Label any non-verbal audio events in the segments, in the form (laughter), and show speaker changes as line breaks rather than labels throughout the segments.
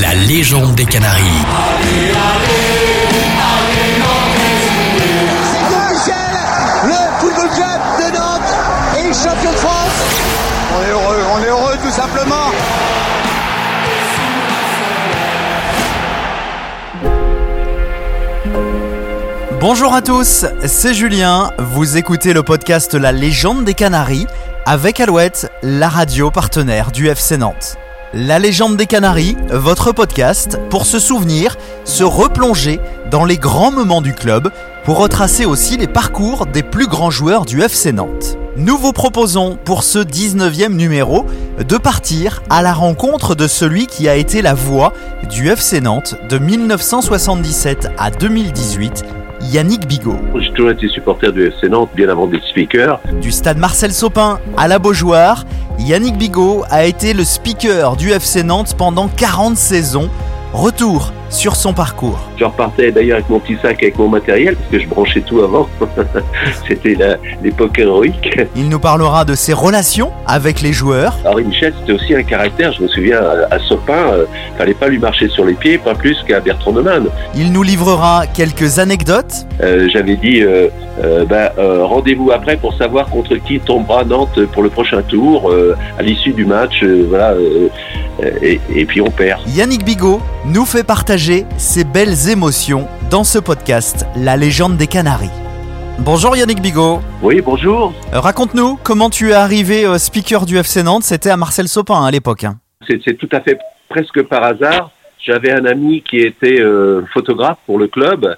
la légende des Canaries.
le football club de Nantes est champion de France.
On est heureux, on est heureux tout simplement.
Bonjour à tous, c'est Julien, vous écoutez le podcast La légende des Canaries avec Alouette, la radio partenaire du FC Nantes. La légende des Canaries, votre podcast pour se souvenir, se replonger dans les grands moments du club, pour retracer aussi les parcours des plus grands joueurs du FC Nantes. Nous vous proposons pour ce 19e numéro de partir à la rencontre de celui qui a été la voix du FC Nantes de 1977 à 2018 Yannick Bigot.
J'ai toujours été supporter du FC Nantes bien avant d'être speaker.
Du stade Marcel Sopin à la Beaujoire, Yannick Bigot a été le speaker du FC Nantes pendant 40 saisons. Retour sur son parcours.
Je repartais d'ailleurs avec mon petit sac avec mon matériel parce que je branchais tout avant. (laughs) c'était l'époque héroïque.
Il nous parlera de ses relations avec les joueurs.
Henri Michel, c'était aussi un caractère. Je me souviens à Sopin, euh, fallait pas lui marcher sur les pieds, pas plus qu'à Bertrand Neumann.
Il nous livrera quelques anecdotes.
Euh, J'avais dit euh, euh bah, rendez-vous après pour savoir contre qui tombera Nantes pour le prochain tour à l'issue du match. voilà. Et, et puis on perd.
Yannick Bigot nous fait partager ses belles émotions dans ce podcast La légende des Canaries. Bonjour Yannick Bigot.
Oui, bonjour.
Euh, Raconte-nous comment tu es arrivé euh, speaker du FC Nantes. C'était à Marcel Sopin à l'époque. hein.
C'est tout à fait presque par hasard. J'avais un ami qui était euh, photographe pour le club.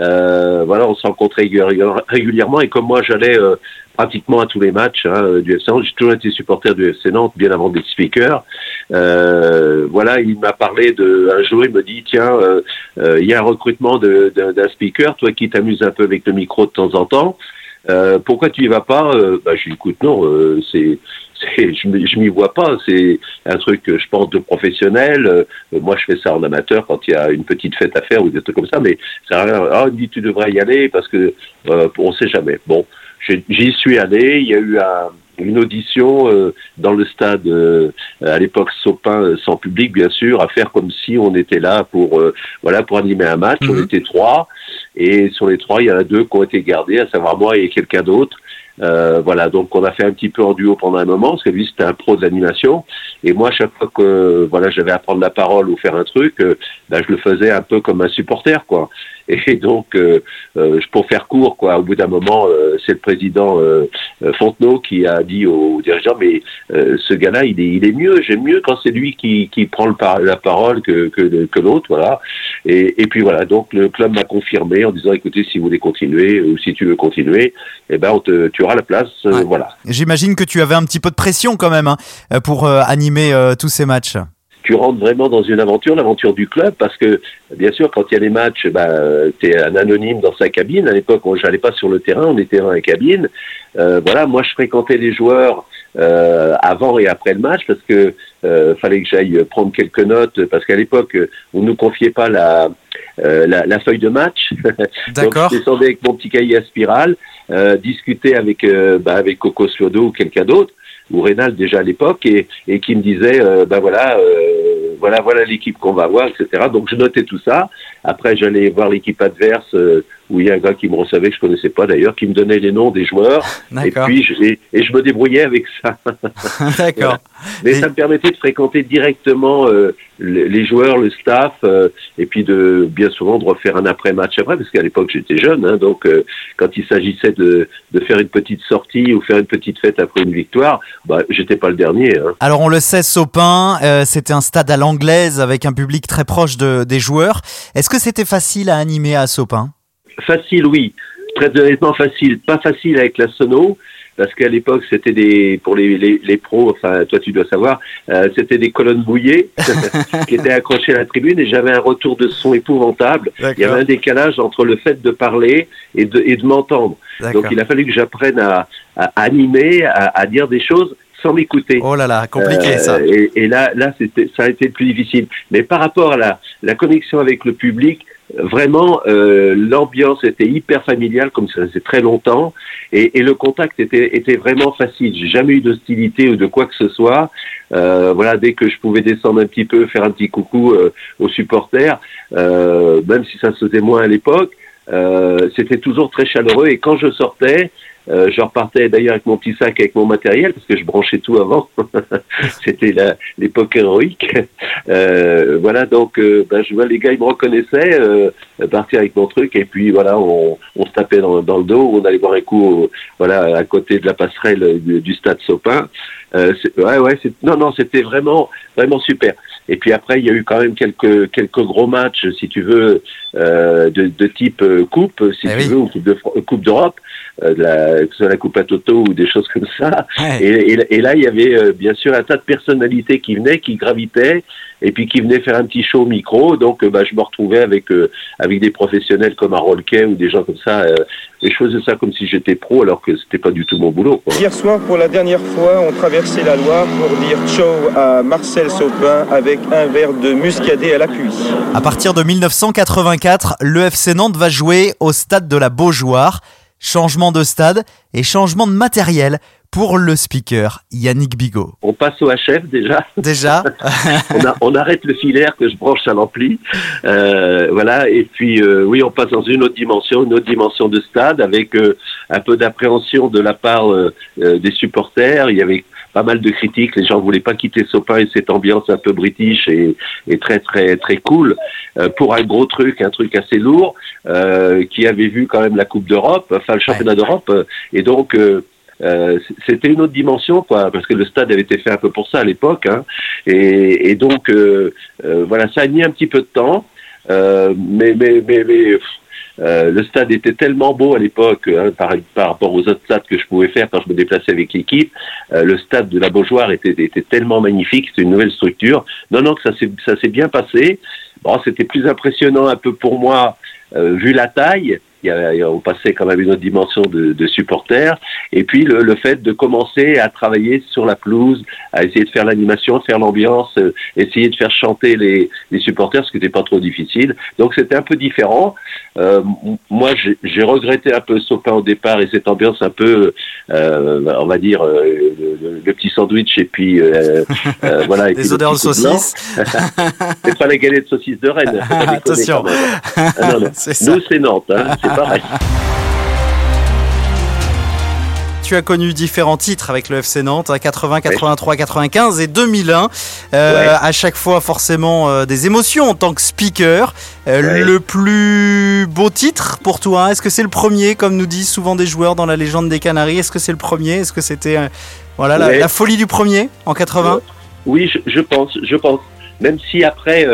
Euh, voilà, on se rencontrait régulière- régulièrement et comme moi j'allais euh, pratiquement à tous les matchs hein, du FC Nantes, j'ai toujours été supporter du FC Nantes bien avant d'être speaker. Euh, voilà, il m'a parlé de un jour, il me dit tiens, euh, euh, il y a un recrutement d'un speaker, toi qui t'amuses un peu avec le micro de temps en temps. Euh, pourquoi tu y vas pas euh, bah, Je lui écoute, non, euh, c'est, je, je m'y vois pas. C'est un truc, je pense, de professionnel. Euh, moi, je fais ça en amateur quand il y a une petite fête à faire ou des trucs comme ça. Mais ça rien. Ah, il dit, tu devrais y aller parce que euh, on sait jamais. Bon, j'y suis allé. Il y a eu un- une audition euh, dans le stade euh, à l'époque Sopin euh, sans public bien sûr à faire comme si on était là pour euh, voilà pour animer un match. On
Mhm.
était trois. Et sur les trois il y en a deux qui ont été gardés à savoir moi et quelqu'un d'autre. Euh, voilà, donc on a fait un petit peu en duo pendant un moment, parce que lui c'était un pro de l'animation, et moi chaque fois que voilà j'avais à prendre la parole ou faire un truc, euh, ben, je le faisais un peu comme un supporter, quoi. Et (laughs) donc, euh, euh, pour faire court, quoi, au bout d'un moment, euh, c'est le président euh, euh, Fontenot qui a dit aux dirigeants, mais euh, ce gars-là, il est, il est mieux, j'aime mieux quand c'est lui qui, qui prend le par- la parole que, que, que l'autre, voilà. Et, et puis voilà, donc le club m'a confirmé en disant, écoutez, si vous voulez continuer ou si tu veux continuer, eh ben, on te, tu auras la place,
Ouais.
voilà.
J'imagine que tu avais un petit peu de pression quand même hein, pour animer euh, tous ces matchs.
Tu rentres vraiment dans une aventure, l'aventure du club, parce que bien sûr, quand il y a les matchs, ben, tu es un anonyme dans sa cabine. À l'époque, on j'allais pas sur le terrain, on était dans la cabine. Euh, voilà, moi, je fréquentais les joueurs euh, avant et après le match parce que euh, fallait que j'aille prendre quelques notes, parce qu'à l'époque, on nous confiait pas la, euh, la, la feuille de match. (laughs)
D'accord.
Je descendais avec mon petit cahier à spirale, euh, discuter avec, euh, bah, avec Coco Suodo ou quelqu'un d'autre, ou Rénal déjà à l'époque, et, et qui me disait, euh, bah voilà, euh, voilà, voilà l'équipe qu'on va avoir, etc. Donc je notais tout ça. Après, j'allais voir l'équipe adverse, euh, où il y a un gars qui me recevait, que je connaissais pas d'ailleurs, qui me donnait les noms des joueurs, (laughs) et puis je, et, et je me débrouillais avec ça. (laughs)
D'accord. (laughs)
Mais
Et-
ça me permettait de fréquenter directement euh, les, les joueurs, le staff, euh, et puis de bien souvent de refaire un après-match après, parce qu'à l'époque j'étais jeune, hein, donc quand il s'agissait de, de faire une petite sortie ou faire une petite fête après une victoire, bah j'étais pas le dernier. Hein.
Alors on le sait, Sopin, c'était un stade à l'anglaise avec un public très proche de- des joueurs. Est-ce que c'était facile à animer à Sopin?
Facile, oui. Très honnêtement facile. Pas facile avec la sono, parce qu'à l'époque, c'était des, pour les, les, les pros, enfin, toi tu dois savoir, euh, c'était des colonnes bouillées (laughs) qui étaient accrochées à la tribune et j'avais un retour de son épouvantable. Il y avait un décalage entre le fait de parler et de, et de m'entendre. Donc il a fallu que j'apprenne à, à animer, à, à dire des choses sans m'écouter.
Oh là là, compliqué
Euh,
ça.
Et, et là, là, ça a été le plus difficile. Mais par rapport à la, la connexion avec le public, vraiment euh, l'ambiance était hyper familiale comme ça faisait très longtemps et, et le contact était, était vraiment facile. J'ai jamais eu d'hostilité ou de quoi que ce soit. Euh, voilà, dès que je pouvais descendre un petit peu, faire un petit coucou euh, aux supporters, euh, même si ça se faisait moins à l'époque, euh, c'était toujours très chaleureux. Et quand je sortais, euh, je repartais d'ailleurs avec mon petit sac avec mon matériel parce que je branchais tout avant. (laughs) C'était l'époque héroïque. Euh, voilà, donc euh, ben, je vois les gars ils me reconnaissaient euh, partir avec mon truc et puis voilà on, on se tapait dans, dans, le dos, on allait boire un coup voilà à côté de la passerelle du, du stade Sopin. ouais ouais non non c'était vraiment vraiment super. Et puis après, il y a eu quand même quelques quelques gros matchs, si tu veux, euh, de, de, type euh, coupe, si eh tu veux, ou coupe de coupe d'Europe, euh, de la, que ce soit la coupe à Toto ou des choses comme ça. Ouais. Et, et, et, là, il y avait euh, bien sûr un tas de personnalités qui venaient, qui gravitaient, et puis qui venaient faire un petit show au micro. Donc, bah, je me retrouvais avec avec des professionnels comme Harold Kay ou des gens comme ça. et je faisais ça comme si j'étais pro, alors que c'était pas du tout mon boulot. Quoi.
Hier soir, pour la dernière fois, on traversait la Loire pour dire ciao à Marcel Sopin avec un verre de muscadet à l'appui.
À partir de 1984, le FC Nantes va jouer au stade de la Beaujoire. Changement de stade et changement de matériel pour le speaker Yannick Bigot.
On passe au HF déjà.
Déjà. (laughs)
on, a, on, arrête le filaire que je branche à l'ampli. Euh, voilà. Et puis euh, oui, on passe dans une autre dimension, une autre dimension de stade avec euh, un peu d'appréhension de la part des supporters. Il y avait pas mal de critiques. Les gens voulaient pas quitter Sopin et cette ambiance un peu british et, et très très très cool euh, pour un gros truc, un truc assez lourd euh, qui avait vu quand même la Coupe d'Europe, enfin le championnat d'Europe et donc euh, euh, c'était une autre dimension, quoi, parce que le stade avait été fait un peu pour ça à l'époque, hein, et, et, donc euh, euh, voilà, ça a mis un petit peu de temps, mais mais mais, mais euh, le stade était tellement beau à l'époque hein, par, rapport aux autres stades que je pouvais faire quand je me déplaçais avec l'équipe. Euh, le stade de la Beaujoire était, tellement magnifique, c'était une nouvelle structure. Non, non, que ça s'est ça s'est bien passé. Bon, c'était plus impressionnant un peu pour moi euh, vu la taille. Il y a, on passait quand même une autre dimension de, de supporters. Et puis le, le, fait de commencer à travailler sur la pelouse, à essayer de faire l'animation, faire l'ambiance, euh, essayer de faire chanter les, les supporters, ce qui n'était pas trop difficile. Donc c'était un peu différent. Euh, moi, j'ai regretté un peu Sopin au départ et cette ambiance un peu, euh, on va dire, le, le, petit sandwich et puis (laughs) voilà.
Des odeurs de saucisses. (laughs)
c'est pas la galette de saucisses de Rennes. (laughs)
Attention.
Ah, non, non. Nous, c'est Nantes. Hein, c'est pareil.
tu as connu différents titres avec le FC Nantes, 80, 83, 95 et 2001. Euh, ouais. À chaque fois, forcément, euh, des émotions en tant que speaker. Euh, ouais. Le plus beau titre pour toi, est-ce que c'est le premier, comme nous disent souvent des joueurs dans la légende des Canaries Est-ce que c'est le premier Est-ce que c'était voilà la, la, folie du premier en 80
Oui, je, je, pense, je pense. Même si après,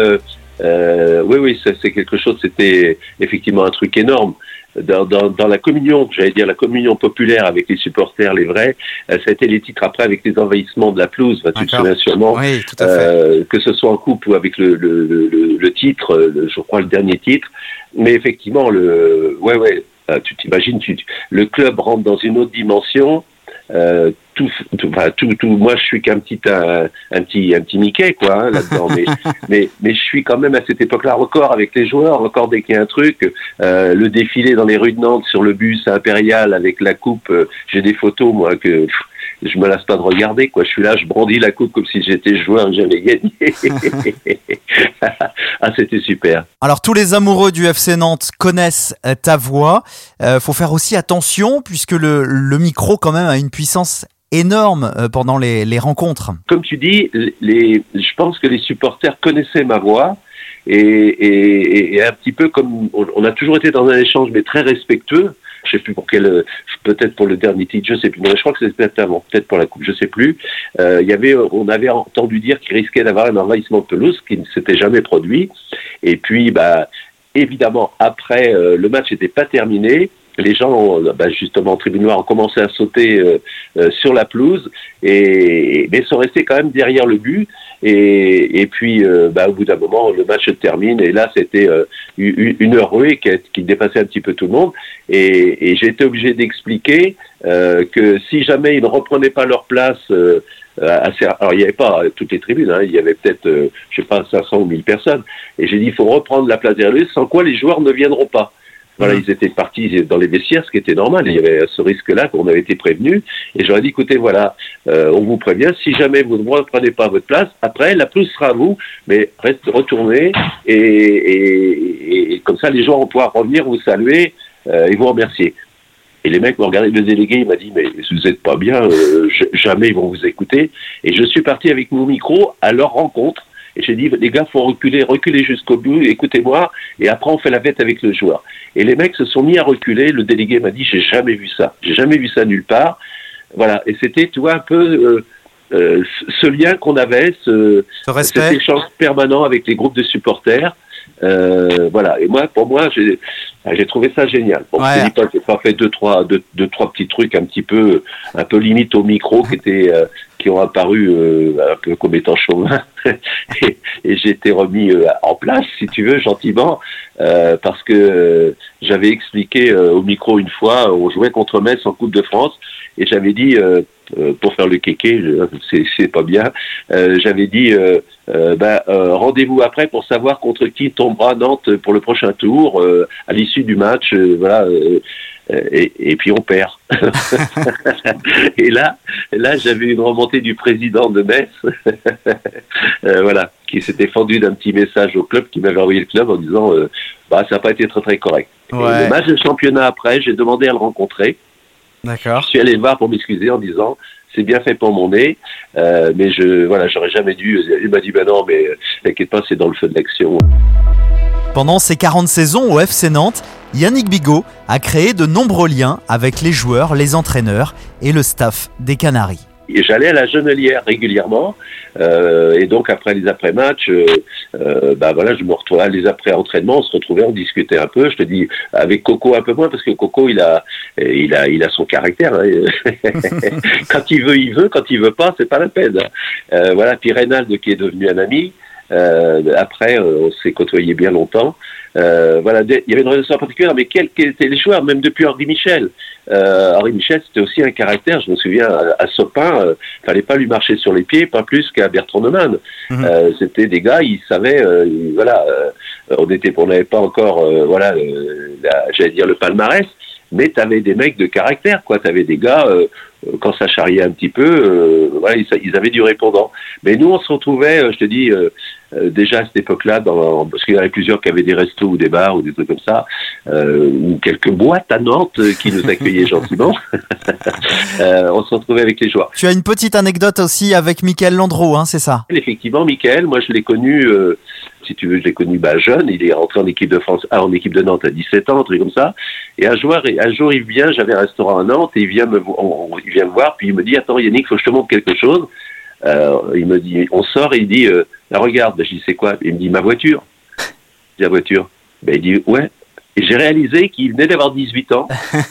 oui, oui, c'est quelque chose. C'était effectivement un truc énorme. Dans, dans, dans la communion, j'allais dire la communion populaire avec les supporters, les vrais, euh, ça a été les titres après avec les envahissements de la pelouse, bah, tu te souviens sûrement,
oui,
euh, que ce soit en coupe ou avec le, le, le, le titre, le, je crois le dernier titre, mais effectivement, le, ouais, ouais, euh, tu t'imagines, le club rentre dans une autre dimension, euh, tout, tout, enfin, tout, tout, moi, je suis qu'un petit, un, un, petit, un petit Mickey, quoi, hein, là-dedans. mais, (laughs) mais, mais je suis quand même à cette époque-là record avec les joueurs, encore dès qu'il y a un truc, euh, le défilé dans les rues de Nantes sur le bus impérial avec la coupe. Euh, J'ai des photos, moi, que pff, je me lasse pas de regarder, quoi. Je suis là, je brandis la coupe comme si j'étais joueur et j'avais gagné. (laughs) ah, c'était super.
Alors, tous les amoureux du FC Nantes connaissent ta voix. Euh, faut faire aussi attention puisque le, le micro, quand même, a une puissance énorme pendant les, les, rencontres.
Comme tu dis, les, je pense que les supporters connaissaient ma voix. Et, et, et un petit peu comme on a toujours été dans un échange mais très respectueux, je sais plus pour quel, peut-être pour le dernier titre, je sais plus. Non, je crois que c'était peut-être avant, peut-être pour la coupe, je sais plus. Euh, il y avait, on avait entendu dire qu'il risquait d'avoir un envahissement de pelouse, qui ne s'était jamais produit. Et puis, bah, évidemment, après, euh, le match n'était pas terminé les gens, bah justement, noire, ont commencé à sauter euh, euh, sur la pelouse, et, mais sont restés quand même derrière le but. Et, et puis, euh, bah, au bout d'un moment, le match se termine, et là, c'était une heure qui, qui, dépassait un petit peu tout le monde. Et, et j'ai été obligé d'expliquer que si jamais ils ne reprenaient pas leur place assez, alors il n'y avait pas toutes les tribunes, hein, il y avait peut-être, je sais pas, 500 ou 1000 personnes. Et j'ai dit, il faut reprendre la place des Russes, sans quoi les joueurs ne viendront pas. Voilà, ils étaient partis dans les vestiaires, ce qui était normal. Il y avait ce risque-là qu'on avait été prévenu. Et j'aurais dit, écoutez, voilà, euh, on vous prévient, si jamais vous ne reprenez pas votre place, après, la plus sera à vous, mais reste, retournez. Et, et, et, comme ça, les gens vont pouvoir revenir vous saluer euh, et vous remercier. Et les mecs m'ont regardé, le délégué, il m'a dit, mais vous n'êtes pas bien, euh, jamais ils vont vous écouter. Et je suis parti avec mon micro à leur rencontre et j'ai dit, les gars, faut reculer, reculer jusqu'au bout, écoutez-moi, et après on fait la fête avec le joueur. Et les mecs se sont mis à reculer. Le délégué m'a dit, j'ai jamais vu ça, j'ai jamais vu ça nulle part. Voilà. Et c'était, tu vois, un peu euh, euh, ce lien qu'on avait, ce,
Ce
cet échange permanent avec les groupes de supporters. Euh, voilà. Et moi, pour moi, j'ai j'ai trouvé ça génial. Bon,
Ouais.
je te dis pas, j'ai pas fait deux trois deux, deux, trois petits trucs un petit peu un peu limite au micro qui étaient euh, qui ont apparu euh, un peu comme étant chauvin (laughs) et, et j'ai été remis euh, en place si tu veux gentiment euh, parce que j'avais expliqué au micro une fois on jouait contre Metz en Coupe de France et j'avais dit euh, euh, pour faire le kéké, je- c'est pas bien. Euh, j'avais dit, euh, euh, ben, euh, rendez-vous après pour savoir contre qui tombera Nantes pour le prochain tour euh, à l'issue du match. euh, voilà. euh, euh, et, et puis on perd. (laughs) et là, là, j'avais une remontée du président de Metz, (laughs) euh, voilà, qui s'était fendu d'un petit message au club, qui m'avait envoyé le club en disant, euh, bah, ça n'a pas été très très correct. Et le match de championnat après, j'ai demandé à le rencontrer.
D'accord.
Je suis allé le voir pour m'excuser en disant c'est bien fait pour mon nez, euh, mais je voilà, j'aurais jamais dû. Il m'a dit ben non, mais euh, t'inquiète pas, c'est dans le feu de l'action.
Pendant ses 40 saisons au FC Nantes, Yannick Bigot a créé de nombreux liens avec les joueurs, les entraîneurs et le staff des Canaries.
J'allais à la Genelière régulièrement, euh, et donc après les après-matchs, euh, euh, bah voilà, je me retrouvais les après-entraînements, on se retrouvait, on discutait un peu. Je te dis avec Coco un peu moins parce que Coco il a, il a, il a son caractère. hein. (laughs) quand il veut, il veut. Quand il veut pas, c'est pas la peine. Euh, voilà, puis Reynald qui est devenu un ami. Euh, après, on s'est côtoyé bien longtemps. Euh, voilà, il y avait une relation particulière, mais quels, étaient les joueurs, même depuis Henri Michel. Euh, Henri Michel, c'était aussi un caractère. Je me souviens à, à Sopin, euh, fallait pas lui marcher sur les pieds, pas plus qu'à Bertrand Neumann.
Mhm.
Euh, c'était des gars, ils savaient, voilà, on était, on n'avait pas encore, voilà, la- j'allais dire le palmarès, mais tu avais des mecs de caractère, quoi. Tu avais des gars, euh, quand ça charriait un petit peu, euh, ils, ils avaient du répondant. Mais nous, on se retrouvait, euh, je te dis, euh, euh, déjà à cette époque-là, parce qu'il y en avait plusieurs qui avaient des restos ou des bars ou des trucs comme ça, euh, ou quelques boîtes à Nantes euh, qui nous accueillaient (laughs) gentiment. (laughs) Euh, on se retrouvait avec les joueurs.
Tu as une petite anecdote aussi avec Michael Landreau, hein, c'est ça?
Effectivement, Michael, moi je l'ai connu, euh, si tu veux, je l'ai connu bah, jeune. Il est rentré en équipe de France, ah, en équipe de Nantes à 17 ans, un truc comme ça. Et un jour, un jour il vient, j'avais un restaurant à Nantes, et il vient me, vo- on- on- il vient me voir, puis il me dit Attends, Yannick, faut que je te montre quelque chose. Euh, il me dit, on sort, et il dit euh, Regarde, je dis C'est quoi? Il me dit Ma voiture. Je dis La voiture. Ben, il dit Ouais. Et j'ai réalisé qu'il venait d'avoir 18 ans,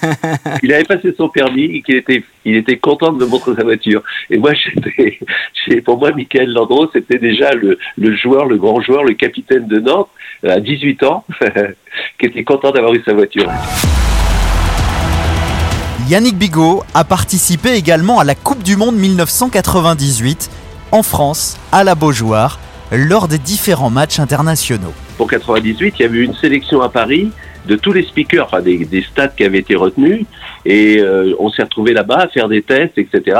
(laughs) qu'il avait passé son permis et qu'il était, il était content de me montrer sa voiture. Et moi, (laughs) j'étais, pour moi, Michael Landreau, c'était déjà le, le joueur, le grand joueur, le capitaine de Nantes, à 18 ans, (laughs) qui était content d'avoir eu sa voiture.
Yannick Bigot a participé également à la Coupe du Monde 1998 en France, à la Beaujoire, lors des différents matchs internationaux.
Pour 98, il y avait eu une sélection à Paris de tous les speakers, enfin des, des stades qui avaient été retenus, et euh, on s'est retrouvé là-bas à faire des tests, etc.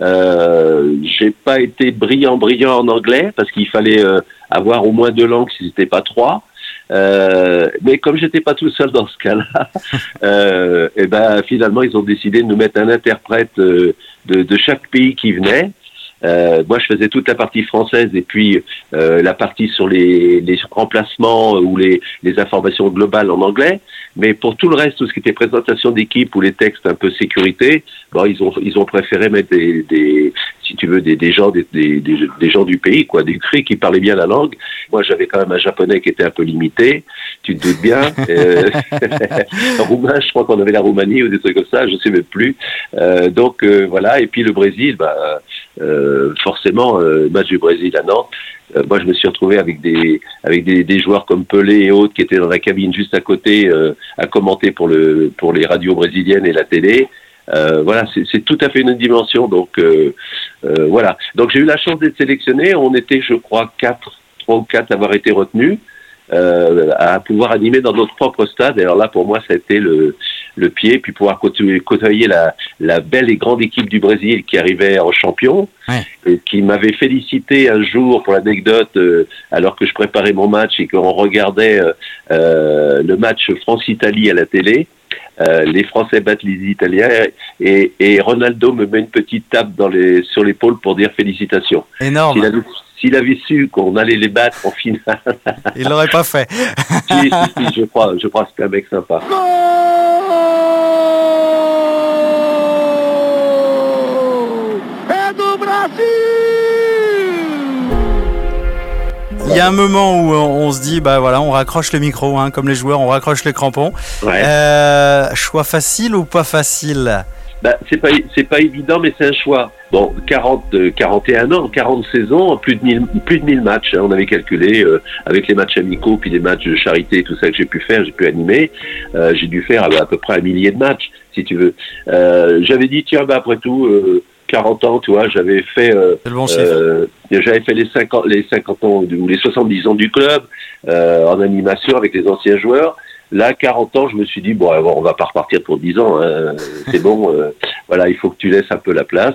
Euh, j'ai pas été brillant, brillant en anglais parce qu'il fallait euh, avoir au moins deux langues si c'était pas trois. Euh, mais comme j'étais pas tout seul dans ce cas-là, (laughs) euh, et ben finalement ils ont décidé de nous mettre un interprète euh, de chaque pays qui venait. Euh, moi, je faisais toute la partie française et puis euh, la partie sur les, les remplacements ou les, les informations globales en anglais. Mais pour tout le reste, tout ce qui était présentation d'équipe ou les textes un peu sécurité, bon, ils ont ils ont préféré mettre des, des si tu veux des, des gens des, des, gens du pays quoi, des cris qui parlaient bien la langue. Moi, j'avais quand même un japonais qui était un peu limité, tu te doutes bien. Euh, (laughs) roumain, je crois qu'on avait la Roumanie ou des trucs comme ça, je sais même plus. Euh, donc euh, voilà. Et puis le Brésil, bah, euh, forcément, euh, match du Brésil à Nantes. Euh, moi, je me suis retrouvé avec des avec des, des joueurs comme Pelé et autres qui étaient dans la cabine juste à côté euh, à commenter pour le pour les radios brésiliennes et la télé. Euh, voilà, c'est tout à fait une dimension. Donc voilà. Donc j'ai eu la chance d'être sélectionné. On était, je crois, quatre, trois ou quatre avoir été retenus. À pouvoir animer dans notre propre stade. Et alors là, pour moi, ça a été le, le pied, puis pouvoir côtoyer la, la belle et grande équipe du Brésil qui arrivait en champion,
Ouais.
et qui m'avait félicité un jour pour l'anecdote, euh, alors que je préparais mon match et qu'on regardait euh, euh, le match France-Italie à la télé. Euh, les Français battent les Italiens et, et Ronaldo me met une petite tape dans les, sur l'épaule pour dire félicitations.
Énorme.
S'il avait su qu'on allait les battre en finale, (laughs)
Il l'aurait pas fait. (laughs)
si, si, si, je crois, je crois que c'est un mec sympa.
Il y a un moment où on se dit, bah voilà, on raccroche le micro, hein, comme les joueurs, on raccroche les crampons.
Ouais.
Euh, choix facile ou pas facile?
Bah, c'est pas, c'est pas évident, mais c'est un choix. Bon, 40, euh, 41 ans, 40 saisons, plus de 1000, plus de 1000 matchs. hein, on avait calculé euh, avec les matchs amicaux, puis les matchs de charité, tout ça que j'ai pu faire, j'ai pu animer. Euh, j'ai dû faire à, à peu près un millier de matchs, si tu veux. Euh, j'avais dit, tiens, bah après tout. euh, 40 ans, tu vois, j'avais fait, euh,
bon
euh, j'avais fait les 50, les 50 ans ou les 70 ans du club euh, en animation avec les anciens joueurs. Là, 40 ans, je me suis dit bon, on va pas repartir pour 10 ans. hein, (laughs) c'est bon. euh, voilà, il faut que tu laisses un peu la place.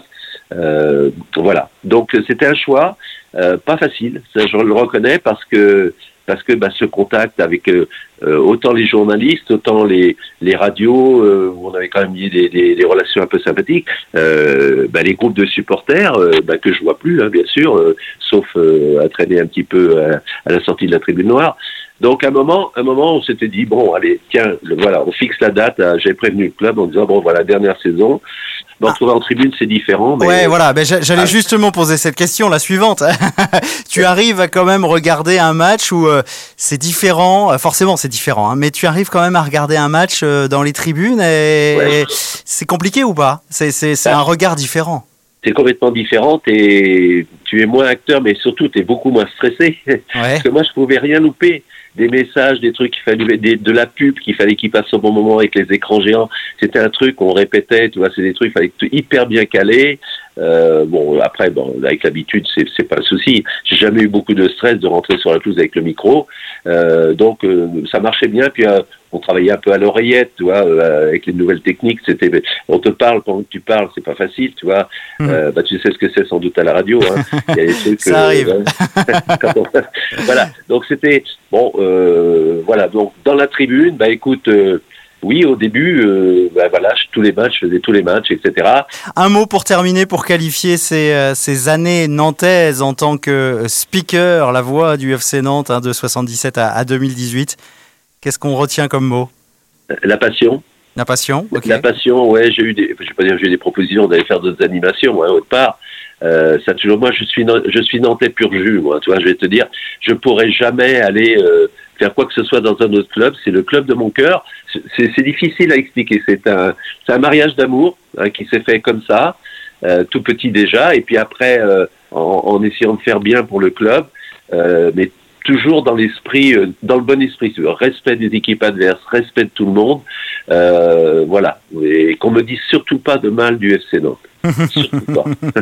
Euh, voilà. Donc c'était un choix euh, pas facile. Ça, je le reconnais parce que parce que bah, ce contact avec euh, autant les journalistes, autant les les radios euh, où on avait quand même des, des, des relations un peu sympathiques, euh, bah, les groupes de supporters euh, bah, que je vois plus, hein, bien sûr, euh, sauf euh, à traîner un petit peu à, à la sortie de la tribune noire. Donc à un moment, un moment, on s'était dit bon, allez, tiens, le- voilà, on fixe la date. euh, J'ai prévenu le club en disant bon, voilà, dernière saison. Me retrouver en tribune, c'est différent. Mais
Ouais, voilà. Ben, j'a- J'allais
Ah.
justement poser cette question, la suivante. (laughs) tu arrives à quand même regarder un match où euh, c'est différent. euh, Forcément, c'est différent, hein, mais tu arrives quand même à regarder un match euh, dans les tribunes et,
Ouais.
et c'est compliqué ou pas? C'est
Bah.
un regard différent.
c'est complètement différent. Et tu es moins acteur, mais surtout, tu es beaucoup moins stressé.
Ouais.
Parce que moi, je pouvais rien louper. Des messages, des trucs qu'il fallait, des, de la pub qu'il fallait qu'il passe au bon moment avec les écrans géants. C'était un truc qu'on répétait, tu vois, c'est des trucs, il fallait hyper bien calé. Euh, bon, après, bon, avec l'habitude, c'est, c'est pas le souci. J'ai jamais eu beaucoup de stress de rentrer sur la pelouse avec le micro. Euh, donc, euh, ça marchait bien. Puis, euh, on travaillait un peu à l'oreillette, tu vois, euh, avec les nouvelles techniques. C'était, on te parle pendant que tu parles, c'est pas facile, tu vois.
Mhm.
Euh, bah, tu sais ce que c'est sans doute à la radio. Hein. (laughs) Il y a des trucs.
Ça arrive. (laughs) (laughs)
voilà. Donc c'était bon. Euh, voilà. Donc dans la tribune, bah écoute. oui, au début, bah, voilà, je- tous les matchs, je faisais tous les matchs, etc.
Un mot pour terminer, pour qualifier ces, ces années nantaises en tant que speaker, la voix du FC Nantes hein, de 77 à, à 2018. Qu'est-ce qu'on retient comme mot
La passion,
La passion ok.
la passion. Ouais, j'ai eu des, je vais pas dire j'ai eu des propositions d'aller faire d'autres animations, hein, autre part. Euh, ça toujours, moi, je suis, je suis nantais pur jus, moi. Tu vois, je vais te dire, je pourrais jamais aller euh, faire quoi que ce soit dans un autre club. C'est le club de mon cœur. C'est difficile à expliquer. C'est un, un mariage d'amour hein, qui s'est fait comme ça, euh, tout petit déjà, et puis après, euh, en, en essayant de faire bien pour le club, euh, mais toujours dans l'esprit, euh, dans le bon esprit, respect des équipes adverses, respect de tout le monde, euh, voilà, et qu'on me dise surtout pas de mal du FC Nantes. (laughs)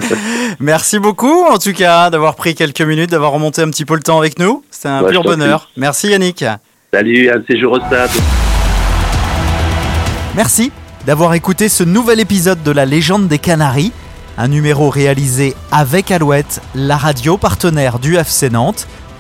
(laughs)
Merci beaucoup en tout cas d'avoir pris quelques minutes, d'avoir remonté un petit peu le temps avec nous. C'était un
Ouais,
pur bonheur. Merci Yannick.
Salut, un séjour au stade.
Merci d'avoir écouté ce nouvel épisode de La légende des Canaries, un numéro réalisé avec Alouette, la radio partenaire du FC Nantes.